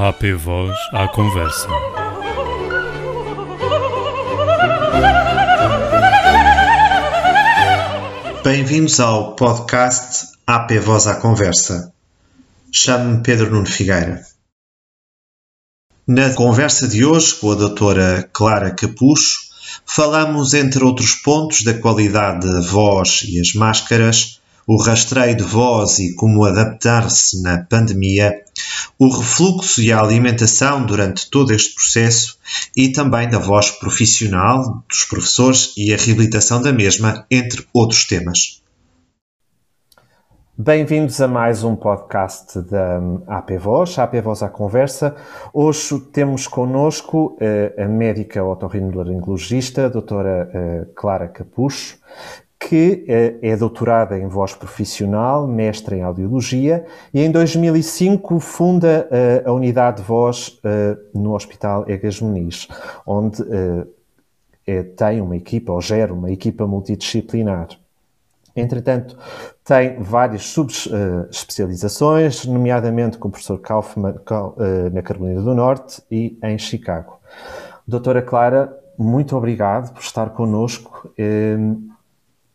AP Voz à conversa. Bem-vindos ao podcast AP Voz à Conversa. Chamo-me Pedro Nuno Figueira. Na conversa de hoje com a doutora Clara Capucho, falamos, entre outros pontos, da qualidade da voz e as máscaras, o rastreio de voz e como adaptar-se na pandemia, o refluxo e a alimentação durante todo este processo e também da voz profissional dos professores e a reabilitação da mesma, entre outros temas. Bem-vindos a mais um podcast da AP Voz, AP Voz à Conversa. Hoje temos connosco uh, a médica otorrinolaringologista, a doutora uh, Clara Capucho, que uh, é doutorada em voz profissional, mestre em audiologia e em 2005 funda a unidade de voz no Hospital Egas Muniz, onde tem uma equipa, ou gera uma equipa multidisciplinar. Entretanto, tem várias subespecializações, nomeadamente com o professor Kaufman eh, na Carolina do Norte e em Chicago. Doutora Clara, muito obrigado por estar connosco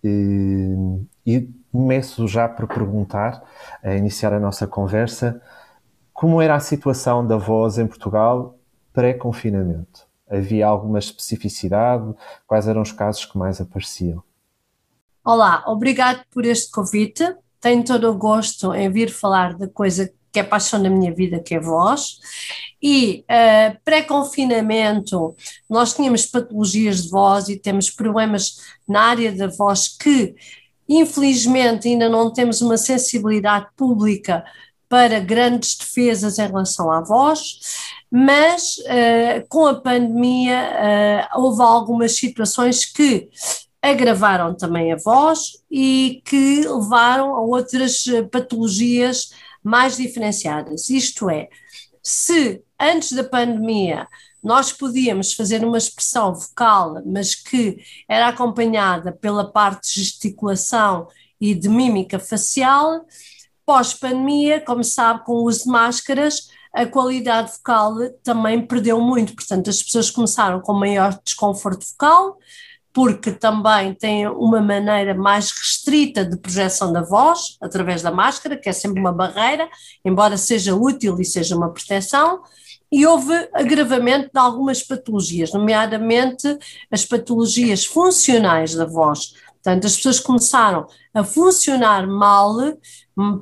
e começo já por perguntar, a iniciar a nossa conversa, como era a situação da voz em Portugal pré-confinamento? Havia alguma especificidade? Quais eram os casos que mais apareciam? Olá, obrigado por este convite. Tenho todo o gosto em vir falar da coisa que é paixão da minha vida, que é voz. E uh, pré-confinamento, nós tínhamos patologias de voz e temos problemas na área da voz que, infelizmente, ainda não temos uma sensibilidade pública para grandes defesas em relação à voz, mas uh, com a pandemia uh, houve algumas situações que agravaram também a voz e que levaram a outras patologias mais diferenciadas. Isto é, se antes da pandemia nós podíamos fazer uma expressão vocal, mas que era acompanhada pela parte de gesticulação e de mímica facial, pós-pandemia, como sabe, com o uso de máscaras, a qualidade vocal também perdeu muito. Portanto, as pessoas começaram com maior desconforto vocal, porque também tem uma maneira mais restrita de projeção da voz, através da máscara, que é sempre uma barreira, embora seja útil e seja uma proteção, e houve agravamento de algumas patologias, nomeadamente as patologias funcionais da voz. Portanto, as pessoas começaram a funcionar mal,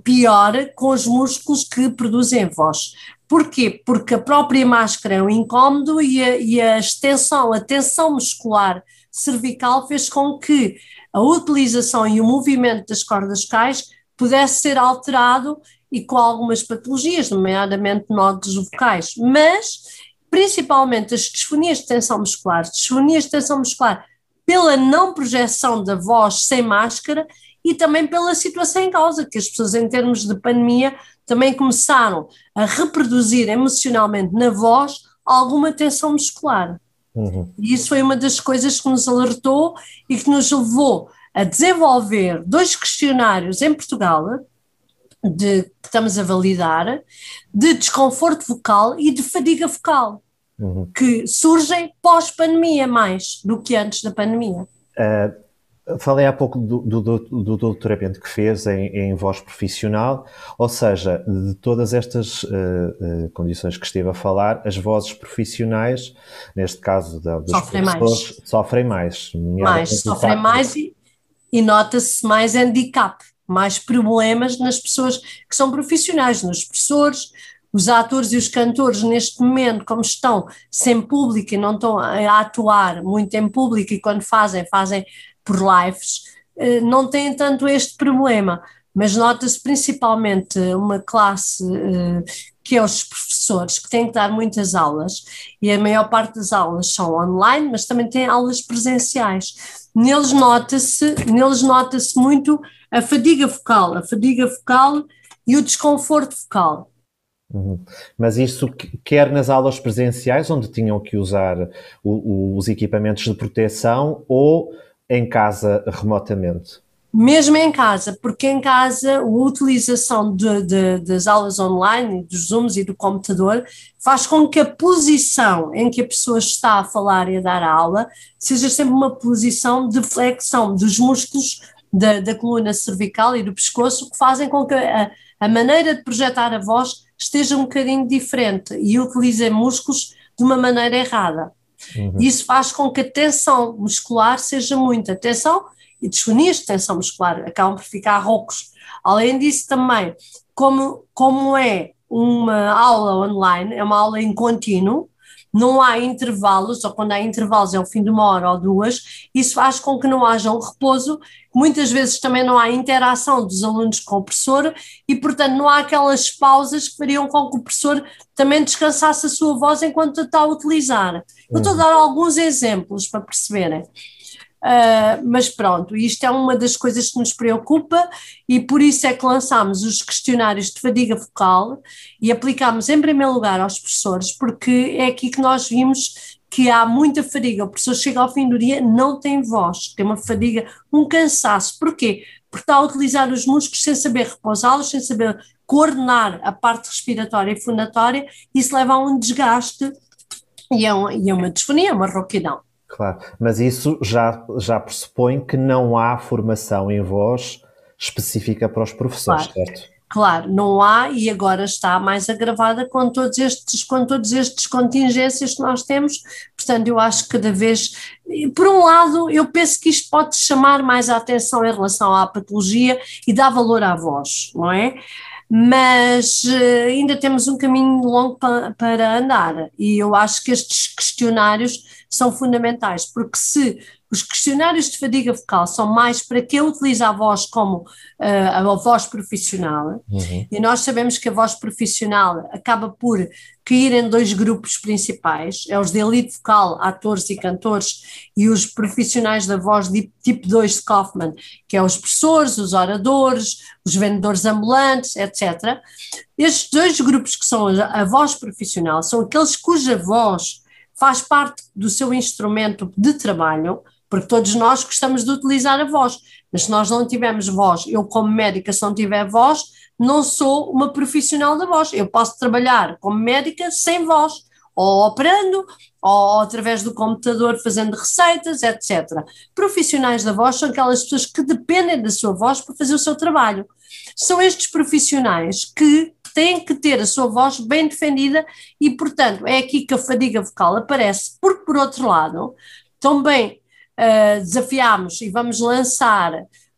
pior, com os músculos que produzem voz. Porquê? Porque a própria máscara é um incómodo e a, e a extensão, a tensão muscular cervical fez com que a utilização e o movimento das cordas vocais pudesse ser alterado e com algumas patologias, nomeadamente nódulos vocais, mas principalmente as disfonias de tensão muscular, disfonias de tensão muscular pela não projeção da voz sem máscara e também pela situação em causa, que as pessoas em termos de pandemia também começaram a reproduzir emocionalmente na voz alguma tensão muscular. Uhum. E isso foi uma das coisas que nos alertou e que nos levou a desenvolver dois questionários em Portugal, de, que estamos a validar, de desconforto vocal e de fadiga vocal, uhum. que surgem pós-pandemia mais do que antes da pandemia. Uh, Falei há pouco do, do, do, doutoramento que fez em, em, voz profissional, ou seja, de todas estas uh, uh, condições que esteve a falar, as vozes profissionais, neste caso da, dos sofrem mais. sofrem mais. Mais, sofrem mais e, e nota-se mais handicap, mais problemas nas pessoas que são profissionais, nos professores, os atores e os cantores neste momento, como estão sem público e não estão a atuar muito em público e quando fazem, fazem por lives, eh, não têm tanto este problema, mas nota-se principalmente uma classe eh, que é os professores, que têm que dar muitas aulas, e a maior parte das aulas são online, mas também têm aulas presenciais. Neles nota-se, neles nota-se muito a fadiga focal, a fadiga focal e o desconforto focal. Uhum. Mas isso quer nas aulas presenciais, onde tinham que usar o, o, os equipamentos de proteção, ou em casa remotamente? mesmo em casa, porque em casa a utilização de, de, das aulas online, dos Zooms e do computador faz com que a posição em que a pessoa está a falar e a dar a aula seja sempre uma posição de flexão dos músculos da, da coluna cervical e do pescoço, que fazem com que a, a maneira de projetar a voz esteja um bocadinho diferente e utilize músculos de uma maneira errada. Uhum. Isso faz com que a tensão muscular seja muita. Tensão e desfonias de tensão muscular acabam por ficar roucos. Além disso, também, como, como é uma aula online, é uma aula em contínuo, não há intervalos, ou quando há intervalos é o fim de uma hora ou duas, isso faz com que não haja um repouso, muitas vezes também não há interação dos alunos com o professor e, portanto, não há aquelas pausas que fariam com que o professor também descansasse a sua voz enquanto está a utilizar. Eu estou a dar alguns exemplos para perceberem. Uh, mas pronto, isto é uma das coisas que nos preocupa e por isso é que lançámos os questionários de fadiga focal e aplicámos em primeiro lugar aos professores, porque é aqui que nós vimos que há muita fadiga. O professor chega ao fim do dia, não tem voz, tem uma fadiga, um cansaço. Porquê? Porque está a utilizar os músculos sem saber repousá-los, sem saber coordenar a parte respiratória e fundatória, isso leva a um desgaste e a, um, e a uma disfonia, uma rouquidão. Claro, mas isso já, já pressupõe que não há formação em voz específica para os professores, claro. certo? Claro, não há e agora está mais agravada com todos estes, com todos estes contingências que nós temos. Portanto, eu acho que cada vez, por um lado, eu penso que isto pode chamar mais a atenção em relação à patologia e dar valor à voz, não é? Mas uh, ainda temos um caminho longo pa, para andar. E eu acho que estes questionários são fundamentais, porque se os questionários de fadiga vocal são mais para quem utiliza a voz como uh, a voz profissional, uhum. e nós sabemos que a voz profissional acaba por cair em dois grupos principais, é os de elite vocal, atores e cantores, e os profissionais da voz de tipo 2 de Kaufman, que é os professores, os oradores, os vendedores ambulantes, etc. Estes dois grupos que são a voz profissional são aqueles cuja voz faz parte do seu instrumento de trabalho, porque todos nós gostamos de utilizar a voz, mas se nós não tivermos voz, eu como médica, se não tiver voz, não sou uma profissional da voz. Eu posso trabalhar como médica sem voz, ou operando, ou através do computador fazendo receitas, etc. Profissionais da voz são aquelas pessoas que dependem da sua voz para fazer o seu trabalho. São estes profissionais que têm que ter a sua voz bem defendida e, portanto, é aqui que a fadiga vocal aparece, porque, por outro lado, também uh, desafiámos e vamos lançar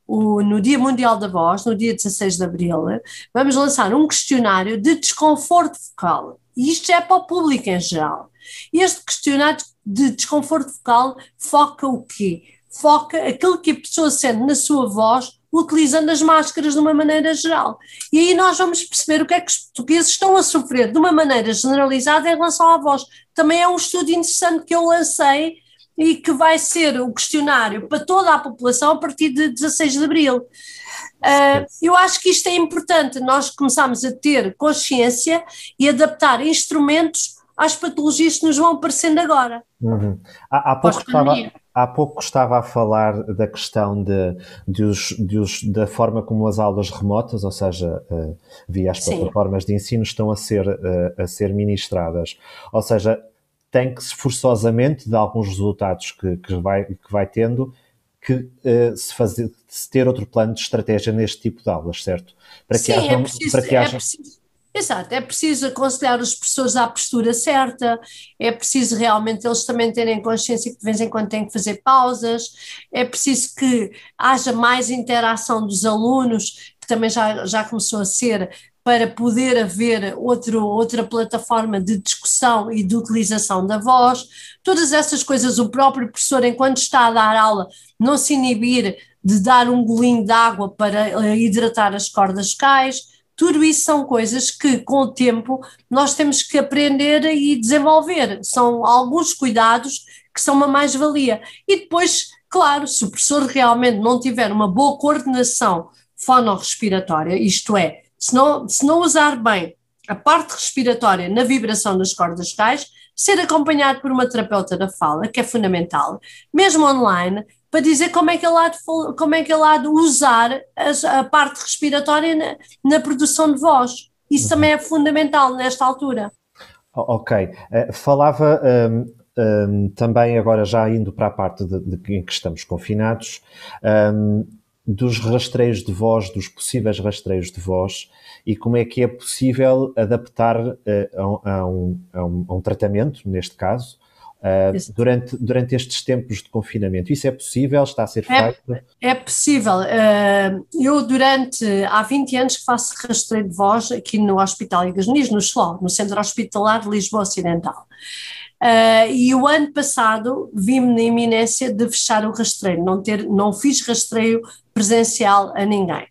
o, no Dia Mundial da Voz, no dia 16 de Abril, vamos lançar um questionário de desconforto vocal. E isto é para o público em geral. Este questionário de desconforto vocal foca o quê? Foca aquilo que a pessoa sente na sua voz utilizando as máscaras de uma maneira geral. E aí nós vamos perceber o que é que os portugueses estão a sofrer de uma maneira generalizada em relação à voz. Também é um estudo interessante que eu lancei e que vai ser o questionário para toda a população a partir de 16 de abril. Uh, eu acho que isto é importante, nós começamos a ter consciência e adaptar instrumentos às patologias que nos vão aparecendo agora. Uhum. Há, há, pouco estava, há pouco estava a falar da questão de, de, os, de os, da forma como as aulas remotas, ou seja, uh, via as plataformas Sim. de ensino, estão a ser, uh, a ser ministradas. Ou seja, tem que se forçosamente, de alguns resultados que, que, vai, que vai tendo, que uh, se, fazer, se ter outro plano de estratégia neste tipo de aulas, certo? Para que Sim, haja, é preciso, para que é haja... preciso Exato, é preciso aconselhar os professores à postura certa, é preciso realmente eles também terem consciência que de vez em quando têm que fazer pausas, é preciso que haja mais interação dos alunos, que também já, já começou a ser, para poder haver outro, outra plataforma de discussão e de utilização da voz. Todas essas coisas, o próprio professor, enquanto está a dar aula, não se inibir de dar um golinho de água para eh, hidratar as cordas vocais tudo isso são coisas que, com o tempo, nós temos que aprender e desenvolver. São alguns cuidados que são uma mais-valia. E depois, claro, se o professor realmente não tiver uma boa coordenação fonorrespiratória, isto é, se não, se não usar bem a parte respiratória na vibração das cordas vocais, ser acompanhado por uma terapeuta da fala, que é fundamental, mesmo online, para dizer como é que ele há de, como é que ele há de usar a, a parte respiratória na, na, produção de voz. Isso também é fundamental nesta altura. Ok. Uh, falava um, um, também, agora já indo para a parte de, de em que estamos confinados, um, dos rastreios de voz, dos possíveis rastreios de voz e como é que é possível adaptar uh, a, a, um, a, um, a um tratamento, neste caso, uh, durante, durante estes tempos de confinamento. Isso é possível? Está a ser é, feito? É possível. Uh, eu, durante há 20 anos que faço rastreio de voz aqui no Hospital Igasnis, no SLO, no Centro Hospitalar de Lisboa Ocidental. Uh, e o ano passado vi-me na iminência de fechar o rastreio, não, ter, não fiz rastreio presencial a ninguém.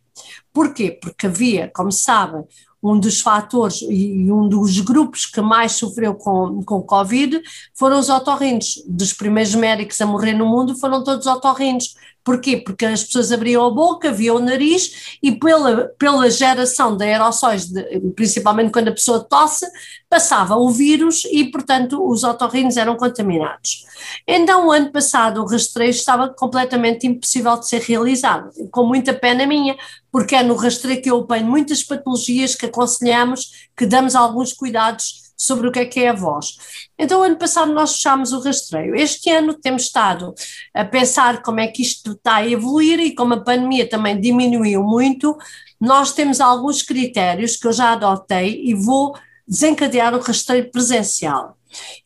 Porquê? Porque havia, como sabem, um dos fatores e um dos grupos que mais sofreu com, com Covid foram os otorrinos. Dos primeiros médicos a morrer no mundo foram todos otorrinos. Porquê? Porque as pessoas abriam a boca, viam o nariz e pela, pela geração de aerossóis, de, principalmente quando a pessoa tosse, passava o vírus e, portanto, os otorrinos eram contaminados. Então, o ano passado, o rastreio estava completamente impossível de ser realizado, com muita pena minha, porque é no rastreio que eu apanho muitas patologias que aconselhamos, que damos alguns cuidados sobre o que é que é a voz. Então, ano passado nós fechámos o rastreio. Este ano temos estado a pensar como é que isto está a evoluir e como a pandemia também diminuiu muito, nós temos alguns critérios que eu já adotei e vou desencadear o rastreio presencial.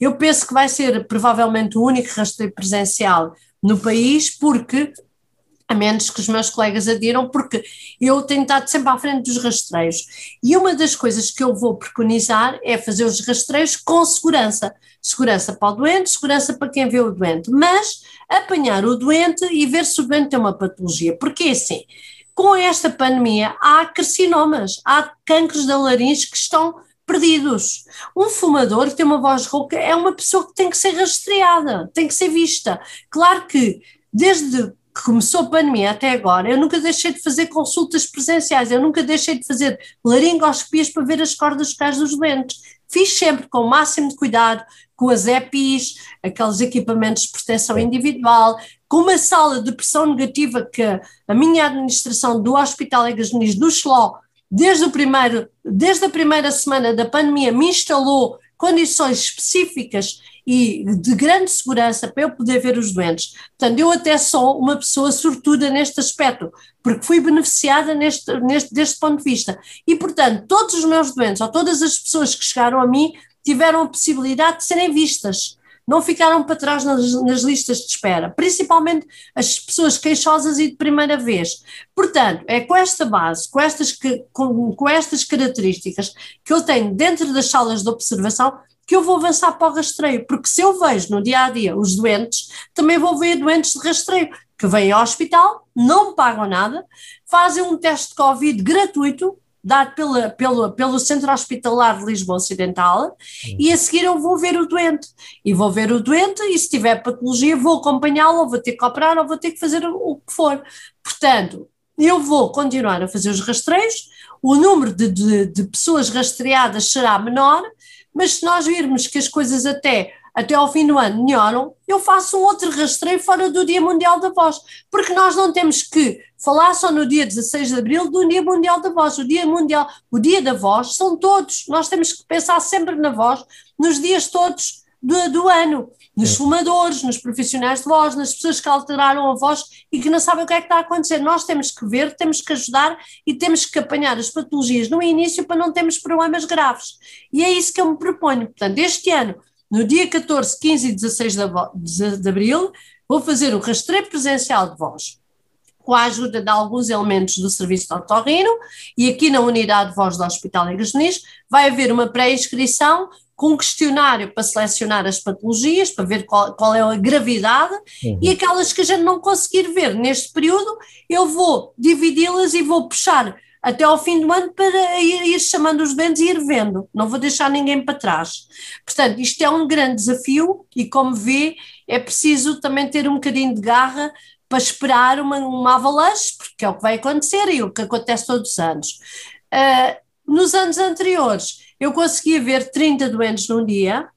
Eu penso que vai ser provavelmente o único rastreio presencial no país, porque a menos que os meus colegas adiram, porque eu tenho estado sempre à frente dos rastreios. E uma das coisas que eu vou preconizar é fazer os rastreios com segurança. Segurança para o doente, segurança para quem vê o doente, mas apanhar o doente e ver se o doente tem uma patologia. Porque assim, com esta pandemia há carcinomas, há cânceres da laringe que estão perdidos. Um fumador que tem uma voz rouca é uma pessoa que tem que ser rastreada, tem que ser vista. Claro que desde que começou a pandemia até agora, eu nunca deixei de fazer consultas presenciais, eu nunca deixei de fazer laringoscopias para ver as cordas vocais dos doentes. Fiz sempre com o máximo de cuidado, com as EPIs, aqueles equipamentos de proteção individual, com uma sala de pressão negativa que a minha administração do Hospital Egas Muniz do Xló, desde, o primeiro, desde a primeira semana da pandemia, me instalou condições específicas e de grande segurança para eu poder ver os doentes. Portanto, eu até sou uma pessoa sortuda neste aspecto, porque fui beneficiada neste, neste, deste ponto de vista. E, portanto, todos os meus doentes, ou todas as pessoas que chegaram a mim, tiveram a possibilidade de serem vistas. Não ficaram para trás nas, nas listas de espera, principalmente as pessoas queixosas e de primeira vez. Portanto, é com esta base, com estas, com, com estas características que eu tenho dentro das salas de observação, que eu vou avançar para o rastreio, porque se eu vejo no dia a dia os doentes, também vou ver doentes de rastreio que vêm ao hospital, não pagam nada, fazem um teste de Covid gratuito, dado pela, pelo, pelo Centro Hospitalar de Lisboa Ocidental, e a seguir eu vou ver o doente. E vou ver o doente, e se tiver patologia, vou acompanhá-lo, ou vou ter que operar, ou vou ter que fazer o, o que for. Portanto, eu vou continuar a fazer os rastreios, o número de, de, de pessoas rastreadas será menor, mas se nós virmos que as coisas até até ao fim do ano melhoram, eu faço um outro rastreio fora do Dia Mundial da Voz, porque nós não temos que falar só no dia 16 de Abril do Dia Mundial da Voz, o Dia Mundial, o Dia da Voz são todos, nós temos que pensar sempre na voz, nos dias todos do, do ano, nos Sim. fumadores, nos profissionais de voz, nas pessoas que alteraram a voz e que não sabem o que é que está a acontecer. Nós temos que ver, temos que ajudar e temos que apanhar as patologias no início para não termos problemas graves. E é isso que eu me proponho. Portanto, este ano, no dia 14, 15 e 16 de, de abril, vou fazer o rastreio presencial de voz com a ajuda de alguns elementos do serviço de otorrino e aqui na unidade de voz do Hospital Muniz vai haver uma pré-inscrição com um questionário para selecionar as patologias, para ver qual, qual é a gravidade, uhum. e aquelas que a gente não conseguir ver neste período, eu vou dividi-las e vou puxar até ao fim do ano para ir, ir chamando os doentes e ir vendo, não vou deixar ninguém para trás. Portanto, isto é um grande desafio e, como vê, é preciso também ter um bocadinho de garra para esperar uma, uma avalanche, porque é o que vai acontecer e o que acontece todos os anos. Uh, nos anos anteriores, eu conseguia ver 30 doentes num dia,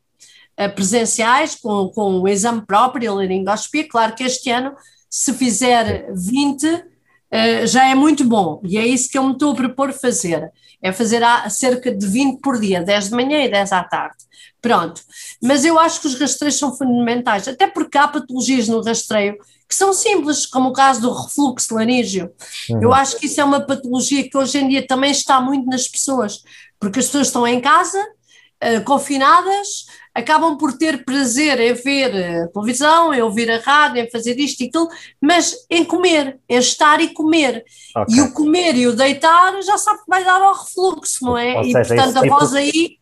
uh, presenciais, com, com o exame próprio, a laringoscopia. Claro que este ano se fizer 20, Uh, já é muito bom e é isso que eu me estou a propor fazer. É fazer cerca de 20 por dia, 10 de manhã e 10 à tarde. Pronto. Mas eu acho que os rastreios são fundamentais, até porque há patologias no rastreio que são simples, como o caso do refluxo laríngeo. Uhum. Eu acho que isso é uma patologia que hoje em dia também está muito nas pessoas, porque as pessoas estão em casa, uh, confinadas, acabam por ter prazer em ver a televisão, em ouvir a rádio, em fazer isto e aquilo, mas em comer, em estar e comer. Okay. E o comer e o deitar já sabe que vai dar ao refluxo, não é? Ou e seja, portanto a tipo, voz aí.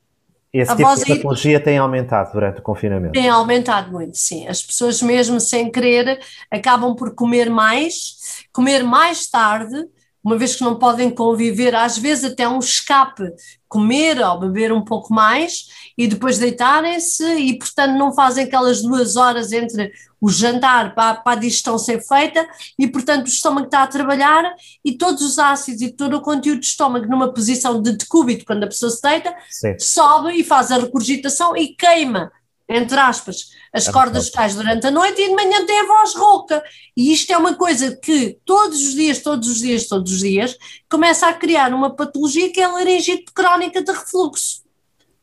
Esse a tipo voz de patologia aí, tem aumentado durante o confinamento. Tem aumentado muito, sim. As pessoas mesmo sem querer acabam por comer mais, comer mais tarde, uma vez que não podem conviver, às vezes até um escape, comer ou beber um pouco mais e depois deitarem-se e, portanto, não fazem aquelas duas horas entre o jantar para, para a digestão ser feita e, portanto, o estômago está a trabalhar e todos os ácidos e todo o conteúdo do estômago numa posição de decúbito, quando a pessoa se deita, Sim. sobe e faz a regurgitação e queima entre aspas, as é cordas vocais durante a noite e de manhã tem a voz rouca. E isto é uma coisa que todos os dias, todos os dias, todos os dias, começa a criar uma patologia que é a laringite crónica de refluxo.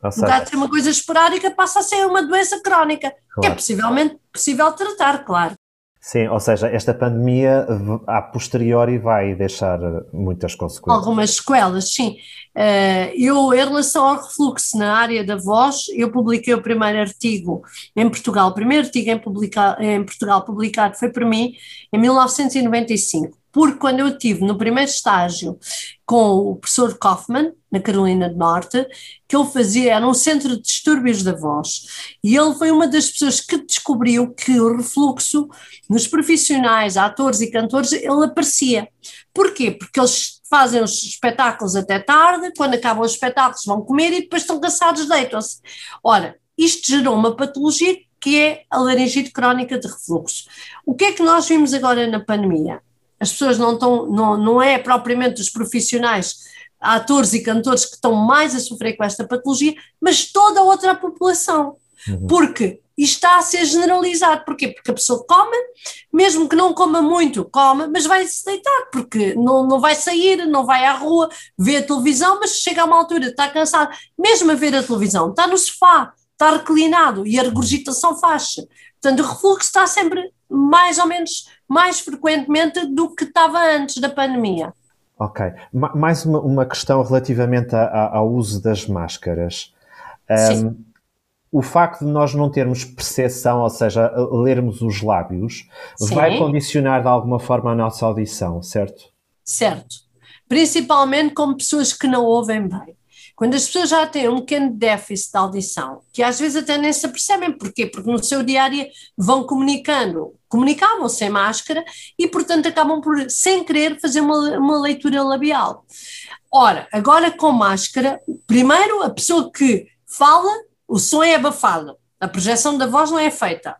Caso de ser uma coisa esporádica, passa a ser uma doença crónica, claro. que é possivelmente possível tratar, claro. Sim, ou seja, esta pandemia a posteriori vai deixar muitas consequências. Algumas sequelas, sim. Uh, eu, em relação ao refluxo na área da voz, eu publiquei o primeiro artigo em Portugal. O primeiro artigo em, publica, em Portugal publicado foi por mim em 1995 porque quando eu estive no primeiro estágio com o professor Kaufman, na Carolina do Norte, que ele fazia, era um centro de distúrbios da voz, e ele foi uma das pessoas que descobriu que o refluxo nos profissionais, atores e cantores, ele aparecia. Porquê? Porque eles fazem os espetáculos até tarde, quando acabam os espetáculos vão comer e depois estão cansados, deitam-se. Ora, isto gerou uma patologia que é a laringite crónica de refluxo. O que é que nós vimos agora na pandemia? As pessoas não estão, não, não é propriamente os profissionais, atores e cantores que estão mais a sofrer com esta patologia, mas toda a outra população. Uhum. Porque isto está a ser generalizado. Porquê? Porque a pessoa come, mesmo que não coma muito, come, mas vai se deitar, porque não, não vai sair, não vai à rua, vê a televisão, mas chega a uma altura, está cansado, mesmo a ver a televisão, está no sofá, está reclinado e a regurgitação faz-se. Portanto, o refluxo está sempre mais ou menos mais frequentemente do que estava antes da pandemia. Ok. Mais uma, uma questão relativamente a, a, ao uso das máscaras. Um, o facto de nós não termos percepção, ou seja, lermos os lábios, Sim. vai condicionar de alguma forma a nossa audição, certo? Certo. Principalmente com pessoas que não ouvem bem. Quando as pessoas já têm um pequeno déficit de audição, que às vezes até nem se apercebem, porquê? Porque no seu dia vão comunicando, comunicavam sem máscara e, portanto, acabam por, sem querer, fazer uma, uma leitura labial. Ora, agora com máscara, primeiro a pessoa que fala, o som é abafado, a projeção da voz não é feita.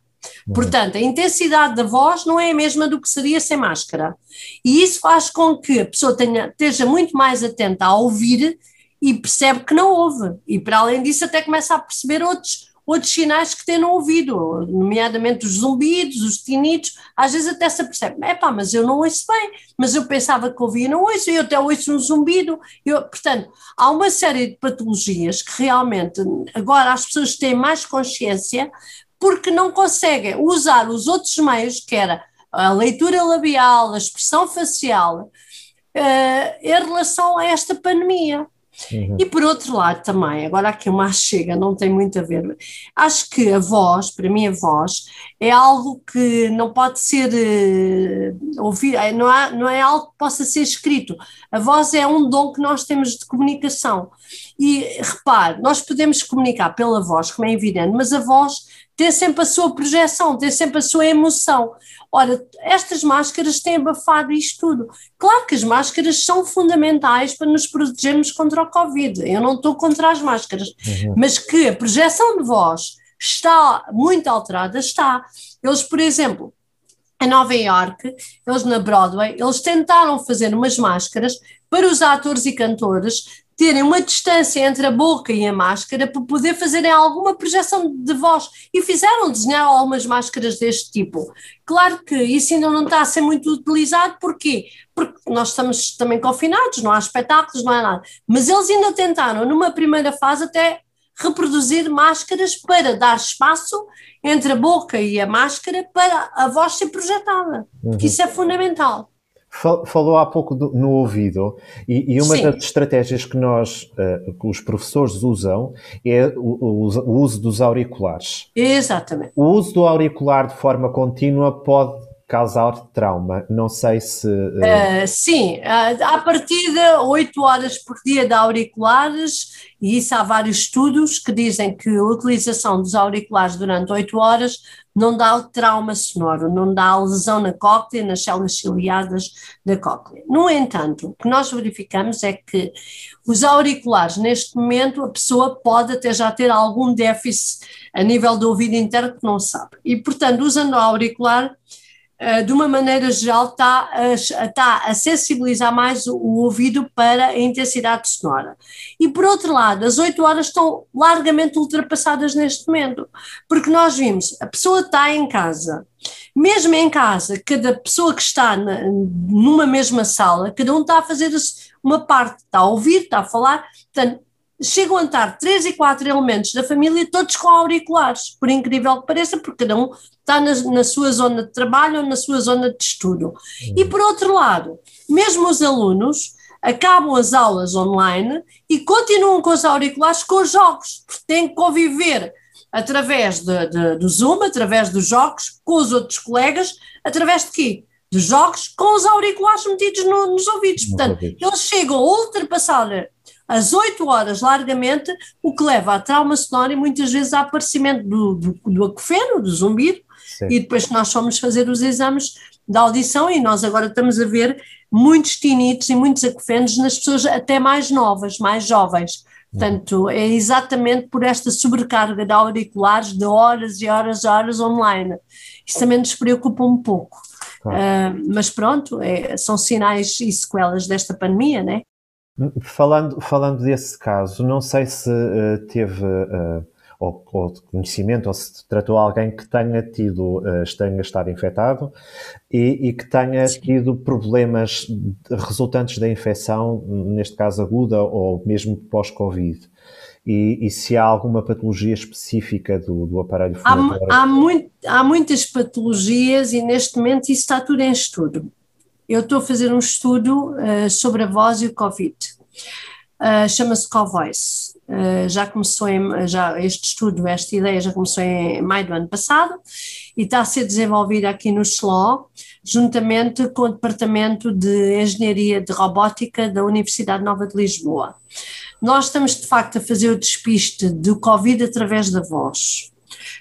Uhum. Portanto, a intensidade da voz não é a mesma do que seria sem máscara. E isso faz com que a pessoa tenha, esteja muito mais atenta a ouvir e percebe que não ouve. E para além disso, até começa a perceber outros, outros sinais que tem no ouvido, nomeadamente os zumbidos, os tinitos, às vezes até se apercebe, é pá, mas eu não ouço bem, mas eu pensava que ouvia, não ouço, eu até ouço um zumbido. Eu, portanto, há uma série de patologias que realmente agora as pessoas têm mais consciência porque não conseguem usar os outros meios, que era a leitura labial, a expressão facial, uh, em relação a esta pandemia. Uhum. E por outro lado também, agora aqui uma chega, não tem muito a ver, acho que a voz, para mim a voz, é algo que não pode ser uh, ouvido, é, não é, não é algo que possa ser escrito. A voz é um dom que nós temos de comunicação. E repare, nós podemos comunicar pela voz, como é evidente, mas a voz tem sempre a sua projeção, tem sempre a sua emoção. Ora, estas máscaras têm abafado isto tudo. Claro que as máscaras são fundamentais para nos protegermos contra o Covid. Eu não estou contra as máscaras, uhum. mas que a projeção de voz está muito alterada, está. Eles, por exemplo, em Nova York, eles na Broadway, eles tentaram fazer umas máscaras para os atores e cantores terem uma distância entre a boca e a máscara para poder fazerem alguma projeção de voz. E fizeram desenhar algumas máscaras deste tipo. Claro que isso ainda não está a ser muito utilizado, porquê? Porque nós estamos também confinados, não há espetáculos, não há nada. Mas eles ainda tentaram, numa primeira fase, até reproduzir máscaras para dar espaço entre a boca e a máscara para a voz ser projetada. Uhum. Isso é fundamental. Falou há pouco do, no ouvido, e, e uma Sim. das estratégias que nós, uh, que os professores usam, é o, o, uso dos auriculares. Exatamente. O uso do auricular de forma contínua pode causar trauma. Não sei se. Uh, sim, uh, à partida, 8 horas por dia de auriculares, e isso há vários estudos que dizem que a utilização dos auriculares durante 8 horas não dá trauma sonoro, não dá lesão na cóclea, nas células ciliadas da cóclea. No entanto, o que nós verificamos é que os auriculares, neste momento, a pessoa pode até já ter algum déficit a nível do ouvido interno que não sabe. E, portanto, usando o auricular, de uma maneira geral, está a, está a sensibilizar mais o, o, ouvido para a intensidade sonora. E por outro lado, as 8 horas estão largamente ultrapassadas neste momento, porque nós vimos, a pessoa está em casa, mesmo em casa, cada pessoa que está na, numa mesma sala, cada um está a fazer uma parte, está a ouvir, está a falar, portanto, chegam a estar três e quatro elementos da família, todos com auriculares, por incrível que pareça, porque cada um está na, na sua zona de trabalho ou na sua zona de estudo. Uhum. E por outro lado, mesmo os alunos acabam as aulas online e continuam com os auriculares com os jogos, porque têm que conviver através de, de, do Zoom, através dos jogos, com os outros colegas, através de quê? Dos jogos com os auriculares metidos no, nos ouvidos. Portanto, eles chegam a ultrapassar às 8 horas largamente, o que leva a trauma sonoro e muitas vezes a aparecimento do, do, do acufeno, do zumbido, Sim. e depois nós fomos fazer os exames da audição e nós agora estamos a ver muitos tinitos e muitos acufenos nas pessoas até mais novas, mais jovens. Portanto, é exatamente por esta sobrecarga de auriculares de horas e horas e horas online. Isso também nos preocupa um pouco. Claro. Uh, mas pronto, é, são sinais e sequelas desta pandemia, né? Falando, falando desse caso, não sei se uh, teve uh, ou, ou, de conhecimento ou se tratou alguém que tenha tido, uh, tenha estado infectado e, e que tenha Sim. tido problemas resultantes da infecção, neste caso aguda ou mesmo pós-Covid. E, e, se há alguma patologia específica do, do aparelho? Há, há, muito, há muitas patologias e neste momento isso está tudo em estudo eu estou a fazer um estudo uh, sobre a voz e o Covid. Uh, Chama-se CoVoice. Uh, já começou em, já este estudo, esta ideia já começou em maio do ano passado e está a ser desenvolvida aqui no SLO, juntamente com o Departamento de Engenharia de Robótica da Universidade Nova de Lisboa. Nós estamos de facto a fazer o despiste do Covid através da voz.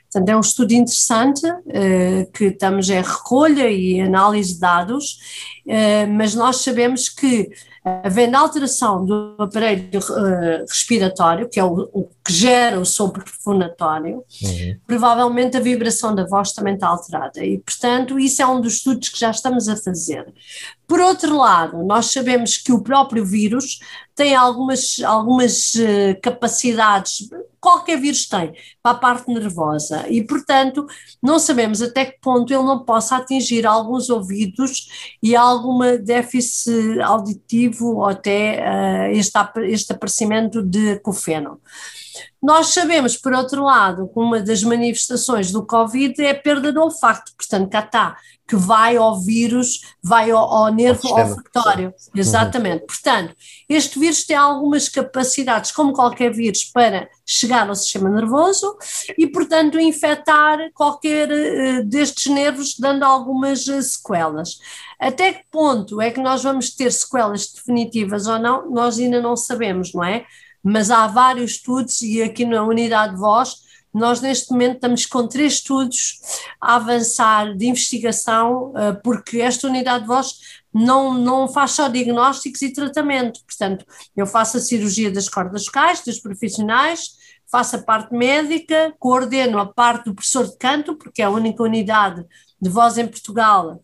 Portanto, é um estudo interessante, uh, que estamos em recolha e análise de dados, mas nós sabemos que havendo alteração do aparelho uh, respiratório, que é o, o, que gera o som profunatório, uhum. provavelmente a vibração da voz também está alterada e, portanto, isso é um dos estudos que já estamos a fazer. Por outro lado, nós sabemos que o próprio vírus tem algumas, algumas uh, capacidades, qualquer vírus tem, para a parte nervosa, e portanto não sabemos até que ponto ele não possa atingir alguns ouvidos e alguma déficit auditivo ou até uh, este, este aparecimento de acufeno. Nós sabemos, por outro lado, que uma das manifestações do Covid é a perda do olfato, portanto, cá está, que vai ao vírus, vai ao, ao nervo olfatório. Uhum. Exatamente. Uhum. Portanto, este vírus tem algumas capacidades, como qualquer vírus, para chegar ao sistema nervoso e, portanto, infectar qualquer uh, destes nervos, dando algumas uh, sequelas. Até que ponto é que nós vamos ter sequelas definitivas ou não, nós ainda não sabemos, não é? Mas há vários estudos, e aqui na unidade de voz nós, neste momento, estamos com três estudos a avançar de investigação, eh, porque esta unidade de voz não, não faz só diagnósticos e tratamento. Portanto, eu faço a cirurgia das cordas vocais, dos profissionais, faço a parte médica, coordeno a parte do professor de canto, porque é a única unidade de voz em Portugal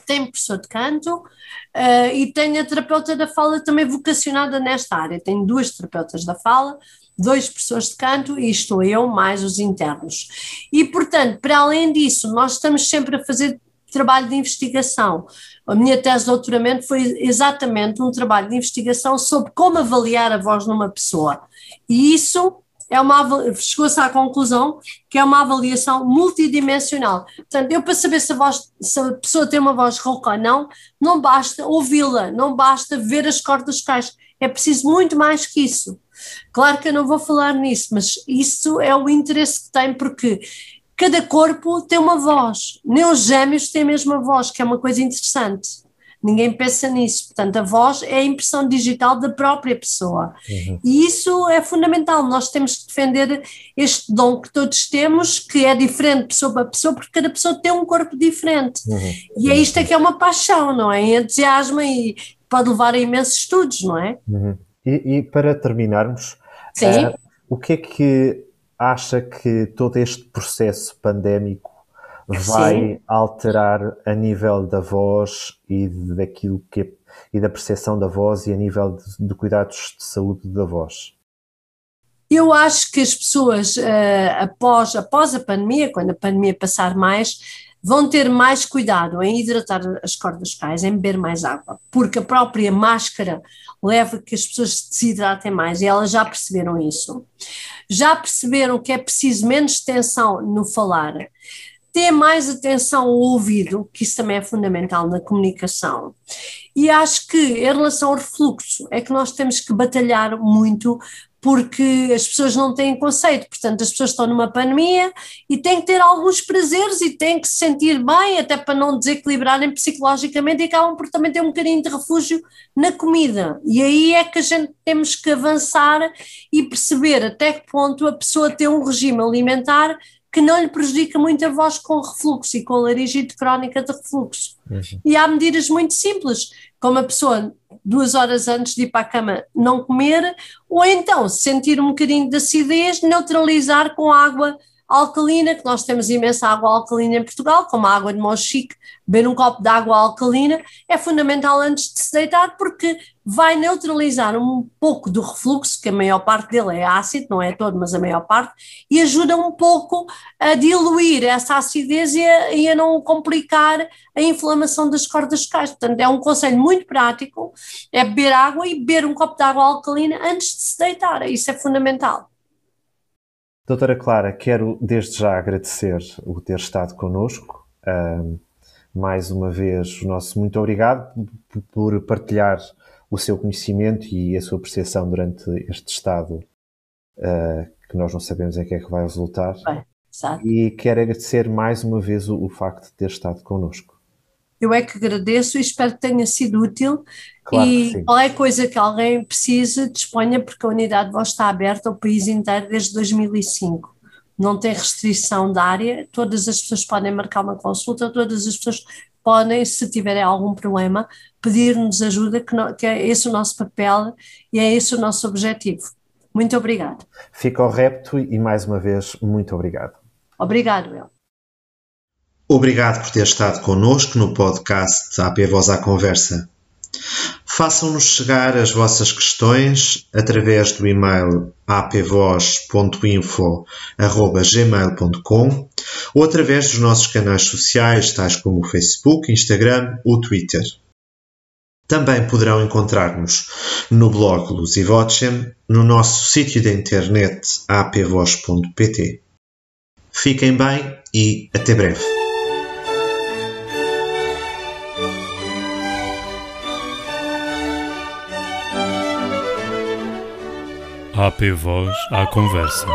tem professor de canto uh, e tenho a terapeuta da fala também vocacionada nesta área. Tenho duas terapeutas da fala, dois professores de canto e estou eu, mais os internos. E, portanto, para além disso, nós estamos sempre a fazer trabalho de investigação. A minha tese de doutoramento foi exatamente um trabalho de investigação sobre como avaliar a voz numa pessoa. E isso é uma chegou-se à conclusão que é uma avaliação multidimensional. Portanto, eu para saber se a, voz, se a pessoa tem uma voz rouca ou não, não basta ouvi-la, não basta ver as cordas vocais, é preciso muito mais que isso. Claro que eu não vou falar nisso, mas isso é o interesse que tem, porque cada corpo tem uma voz, nem os gêmeos têm a mesma voz, que é uma coisa interessante. Ninguém pensa nisso. Portanto, a voz é a impressão digital da própria pessoa. Uhum. E isso é fundamental. Nós temos que defender este dom que todos temos, que é diferente pessoa para pessoa, porque cada pessoa tem um corpo diferente. Uhum. E é isto é que é uma paixão, não é? Entusiasmo e pode levar a imensos estudos, não é? Uhum. E, e, para terminarmos, uh, o que é que acha que todo este processo pandémico vai Sim. alterar a nível da voz e daquilo que é, e da percepção da voz e a nível de, de, cuidados de saúde da voz? Eu acho que as pessoas, uh, após, após a pandemia, quando a pandemia passar mais, vão ter mais cuidado em hidratar as cordas vocais, em beber mais água, porque a própria máscara leva que as pessoas se desidratem mais e elas já perceberam isso. Já perceberam que é preciso menos tensão no falar ter mais atenção ao ouvido, que isso também é fundamental na comunicação. E acho que em relação ao refluxo, é que nós temos que batalhar muito porque as pessoas não têm conceito, portanto as pessoas estão numa pandemia e têm que ter alguns prazeres e têm que se sentir bem, até para não desequilibrarem psicologicamente e acabam por também ter um bocadinho de refúgio na comida. E aí é que a gente temos que avançar e perceber até que ponto a pessoa tem um regime alimentar que não lhe prejudica muito a voz com refluxo e com laringite crónica de refluxo. Uhum. E há medidas muito simples, como a pessoa duas horas antes de ir para a cama não comer, ou então sentir um bocadinho de acidez, neutralizar com água alcalina, que nós temos imensa água alcalina em Portugal, como a água de Mochique, beber um copo de água alcalina é fundamental antes de se deitar, porque vai neutralizar um pouco do refluxo, que a maior parte dele é ácido, não é todo, mas a maior parte, e ajuda um pouco a diluir essa acidez e a, e a não complicar a inflamação das cordas vocais. Portanto, é um conselho muito prático, é beber água e beber um copo de água alcalina antes de se deitar, isso é fundamental. Doutora Clara, quero desde já agradecer o ter estado connosco. Mais uma vez, o nosso muito obrigado por partilhar o seu conhecimento e a sua percepção durante este estado uh, que nós não sabemos em que é que vai resultar. Bem, e quero agradecer mais uma vez o, o facto de ter estado connosco. Eu é que agradeço e espero que tenha sido útil. Claro e qualquer coisa que alguém precise, disponha, porque a unidade de voz está aberta ao país inteiro desde 2005. Não tem restrição da área, todas as pessoas podem marcar uma consulta, todas as pessoas podem, se tiverem algum problema, pedir-nos ajuda, que, não, que é esse o nosso papel e é esse o nosso objetivo. Muito obrigado. Fica ao repto e mais uma vez, muito obrigado. Obrigado, El. Obrigado por ter estado connosco no podcast AP Voz à Conversa. Façam-nos chegar as vossas questões através do e-mail apvoz.info.gmail.com ou através dos nossos canais sociais, tais como o Facebook, Instagram ou Twitter. Também poderão encontrar-nos no blog Luz e Vocem, no nosso sítio de internet apvoz.pt. Fiquem bem e até breve. AP Voz à Conversa.